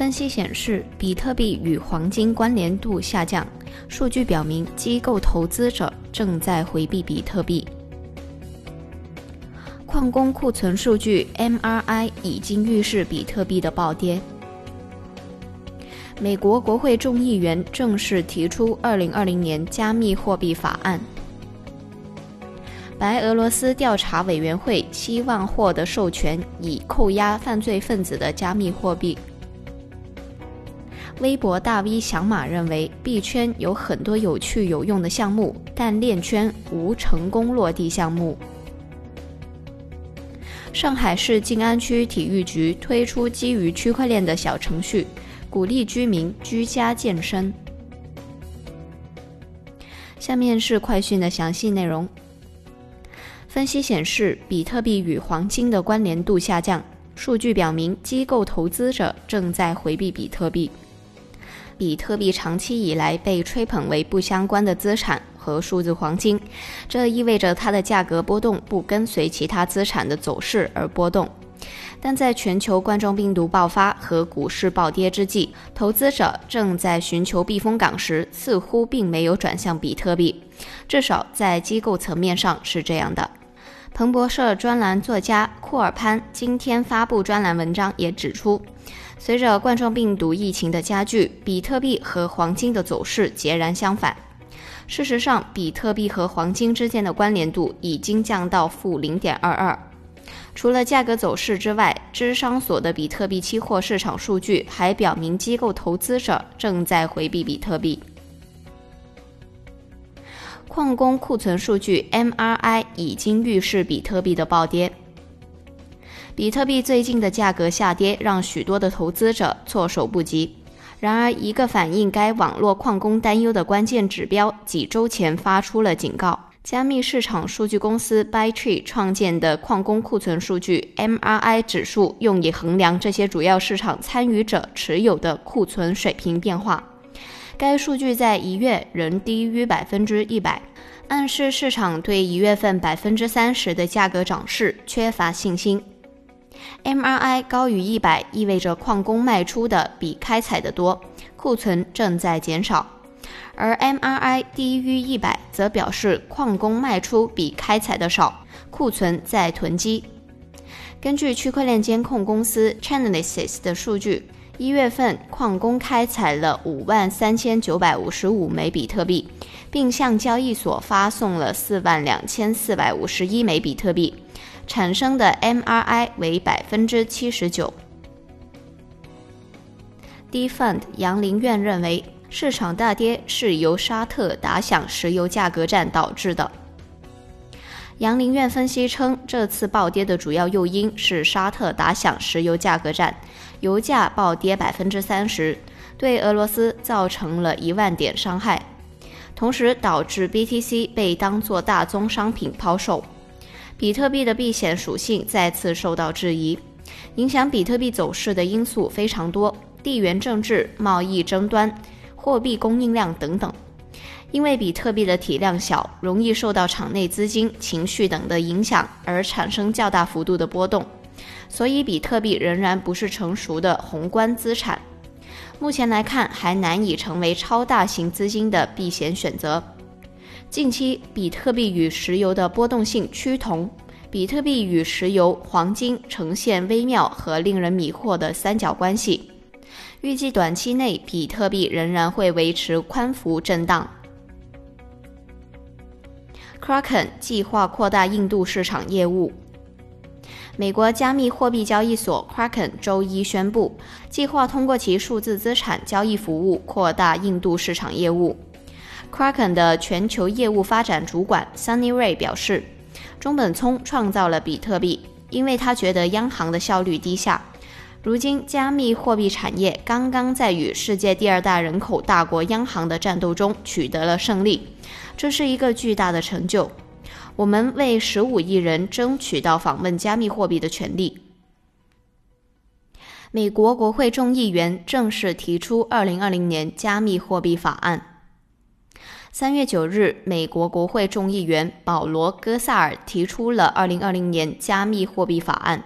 分析显示，比特币与黄金关联度下降，数据表明机构投资者正在回避比特币。矿工库存数据 MRI 已经预示比特币的暴跌。美国国会众议员正式提出2020年加密货币法案。白俄罗斯调查委员会希望获得授权，以扣押犯罪分子的加密货币。微博大 V 小马认为，币圈有很多有趣有用的项目，但链圈无成功落地项目。上海市静安区体育局推出基于区块链的小程序，鼓励居民居家健身。下面是快讯的详细内容。分析显示，比特币与黄金的关联度下降。数据表明，机构投资者正在回避比特币。比特币长期以来被吹捧为不相关的资产和数字黄金，这意味着它的价格波动不跟随其他资产的走势而波动。但在全球冠状病毒爆发和股市暴跌之际，投资者正在寻求避风港时，似乎并没有转向比特币，至少在机构层面上是这样的。彭博社专栏作家库尔潘今天发布专栏文章，也指出，随着冠状病毒疫情的加剧，比特币和黄金的走势截然相反。事实上，比特币和黄金之间的关联度已经降到负零点二二。除了价格走势之外，芝商所的比特币期货市场数据还表明，机构投资者正在回避比特币。矿工库存数据 MRI 已经预示比特币的暴跌。比特币最近的价格下跌让许多的投资者措手不及。然而，一个反映该网络矿工担忧的关键指标几周前发出了警告：加密市场数据公司 Bytree 创建的矿工库存数据 MRI 指数用以衡量这些主要市场参与者持有的库存水平变化。该数据在一月仍低于百分之一百，暗示市场对一月份百分之三十的价格涨势缺乏信心。MRI 高于一百意味着矿工卖出的比开采的多，库存正在减少；而 MRI 低于一百则表示矿工卖出比开采的少，库存在囤积。根据区块链监控公司 Chainalysis 的数据。一月份，矿工开采了五万三千九百五十五枚比特币，并向交易所发送了四万两千四百五十一枚比特币，产生的 MRI 为百分之七十九。D Fund 杨林院认为，市场大跌是由沙特打响石油价格战导致的。杨林院分析称，这次暴跌的主要诱因是沙特打响石油价格战，油价暴跌百分之三十，对俄罗斯造成了一万点伤害，同时导致 BTC 被当作大宗商品抛售。比特币的避险属性再次受到质疑，影响比特币走势的因素非常多，地缘政治、贸易争端、货币供应量等等。因为比特币的体量小，容易受到场内资金、情绪等的影响而产生较大幅度的波动，所以比特币仍然不是成熟的宏观资产。目前来看，还难以成为超大型资金的避险选择。近期，比特币与石油的波动性趋同，比特币与石油、黄金呈现微妙和令人迷惑的三角关系。预计短期内，比特币仍然会维持宽幅震荡。Kraken 计划扩大印度市场业务。美国加密货币交易所 Kraken 周一宣布，计划通过其数字资产交易服务扩大印度市场业务。Kraken 的全球业务发展主管 Sunny Ray 表示，中本聪创造了比特币，因为他觉得央行的效率低下，如今，加密货币产业刚刚在与世界第二大人口大国央行的战斗中取得了胜利，这是一个巨大的成就。我们为十五亿人争取到访问加密货币的权利。美国国会众议员正式提出二零二零年加密货币法案。三月九日，美国国会众议员保罗·戈萨尔提出了二零二零年加密货币法案。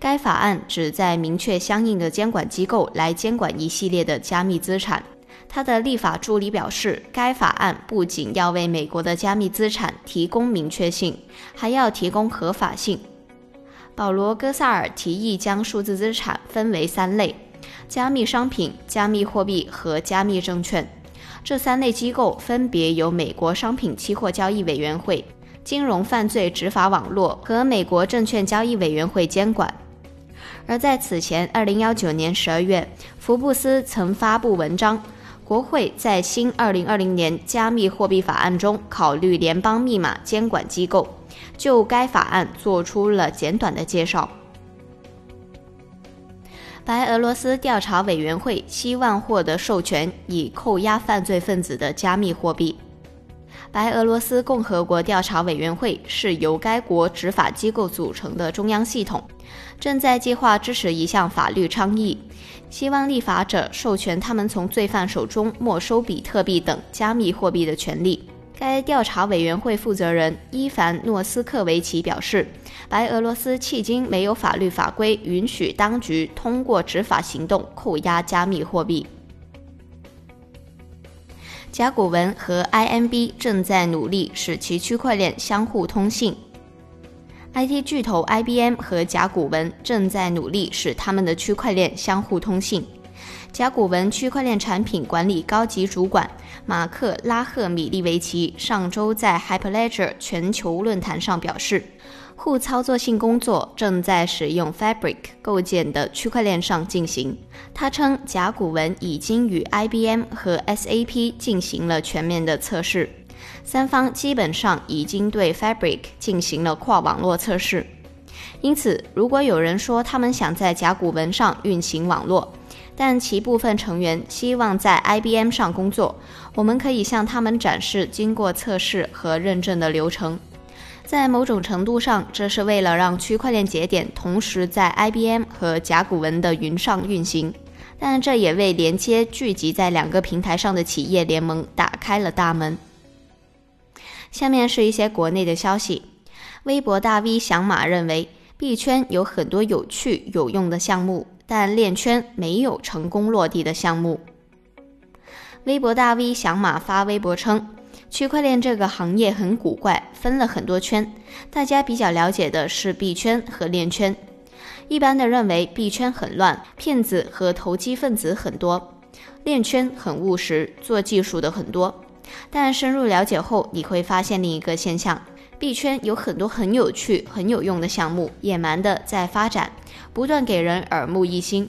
该法案旨在明确相应的监管机构来监管一系列的加密资产。他的立法助理表示，该法案不仅要为美国的加密资产提供明确性，还要提供合法性。保罗·戈萨尔提议将数字资产分为三类：加密商品、加密货币和加密证券。这三类机构分别由美国商品期货交易委员会、金融犯罪执法网络和美国证券交易委员会监管。而在此前，二零幺九年十二月，福布斯曾发布文章，国会在新二零二零年加密货币法案中考虑联邦密码监管机构，就该法案做出了简短的介绍。白俄罗斯调查委员会希望获得授权，以扣押犯罪分子的加密货币。白俄罗斯共和国调查委员会是由该国执法机构组成的中央系统，正在计划支持一项法律倡议，希望立法者授权他们从罪犯手中没收比特币等加密货币的权利。该调查委员会负责人伊凡诺斯克维奇表示，白俄罗斯迄今没有法律法规允许当局通过执法行动扣押加密货币。甲骨文和 IMB 正在努力使其区块链相互通信。IT 巨头 IBM 和甲骨文正在努力使他们的区块链相互通信。甲骨文区块链产品管理高级主管马克拉赫米利维奇上周在 Hyperledger 全球论坛上表示，互操作性工作正在使用 Fabric 构建的区块链上进行。他称，甲骨文已经与 IBM 和 SAP 进行了全面的测试，三方基本上已经对 Fabric 进行了跨网络测试。因此，如果有人说他们想在甲骨文上运行网络，但其部分成员希望在 IBM 上工作。我们可以向他们展示经过测试和认证的流程。在某种程度上，这是为了让区块链节点同时在 IBM 和甲骨文的云上运行。但这也为连接聚集在两个平台上的企业联盟打开了大门。下面是一些国内的消息：微博大 V 响马认为，币圈有很多有趣有用的项目。但链圈没有成功落地的项目。微博大 V 响马发微博称，区块链这个行业很古怪，分了很多圈。大家比较了解的是币圈和链圈。一般的认为币圈很乱，骗子和投机分子很多；链圈很务实，做技术的很多。但深入了解后，你会发现另一个现象。币圈有很多很有趣、很有用的项目，野蛮的在发展，不断给人耳目一新。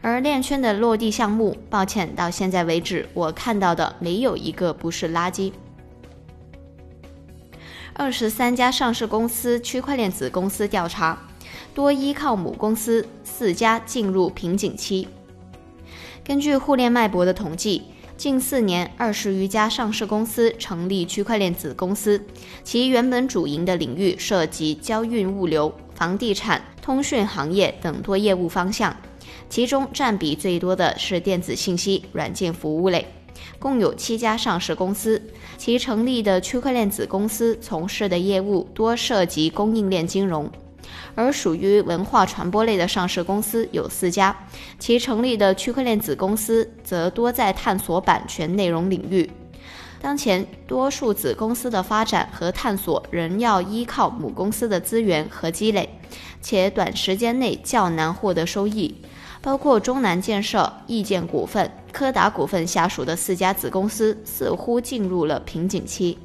而链圈的落地项目，抱歉，到现在为止，我看到的没有一个不是垃圾。二十三家上市公司区块链子公司调查，多依靠母公司，四家进入瓶颈期。根据互联脉搏的统计。近四年，二十余家上市公司成立区块链子公司，其原本主营的领域涉及交运物流、房地产、通讯行业等多业务方向，其中占比最多的是电子信息、软件服务类，共有七家上市公司，其成立的区块链子公司从事的业务多涉及供应链金融。而属于文化传播类的上市公司有四家，其成立的区块链子公司则多在探索版权内容领域。当前，多数子公司的发展和探索仍要依靠母公司的资源和积累，且短时间内较难获得收益。包括中南建设、易建股份、柯达股份下属的四家子公司似乎进入了瓶颈期。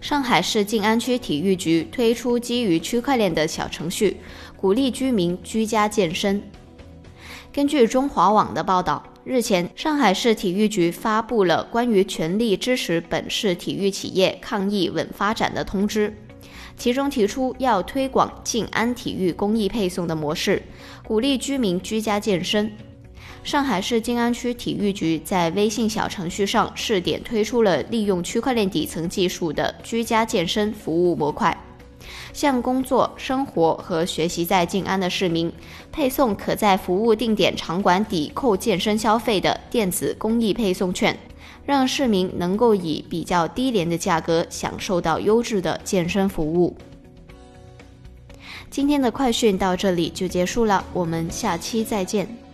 上海市静安区体育局推出基于区块链的小程序，鼓励居民居家健身。根据中华网的报道，日前上海市体育局发布了关于全力支持本市体育企业抗疫稳发展的通知，其中提出要推广静安体育公益配送的模式，鼓励居民居家健身。上海市静安区体育局在微信小程序上试点推出了利用区块链底层技术的居家健身服务模块，向工作、生活和学习在静安的市民配送可在服务定点场馆抵扣健身消费的电子公益配送券，让市民能够以比较低廉的价格享受到优质的健身服务。今天的快讯到这里就结束了，我们下期再见。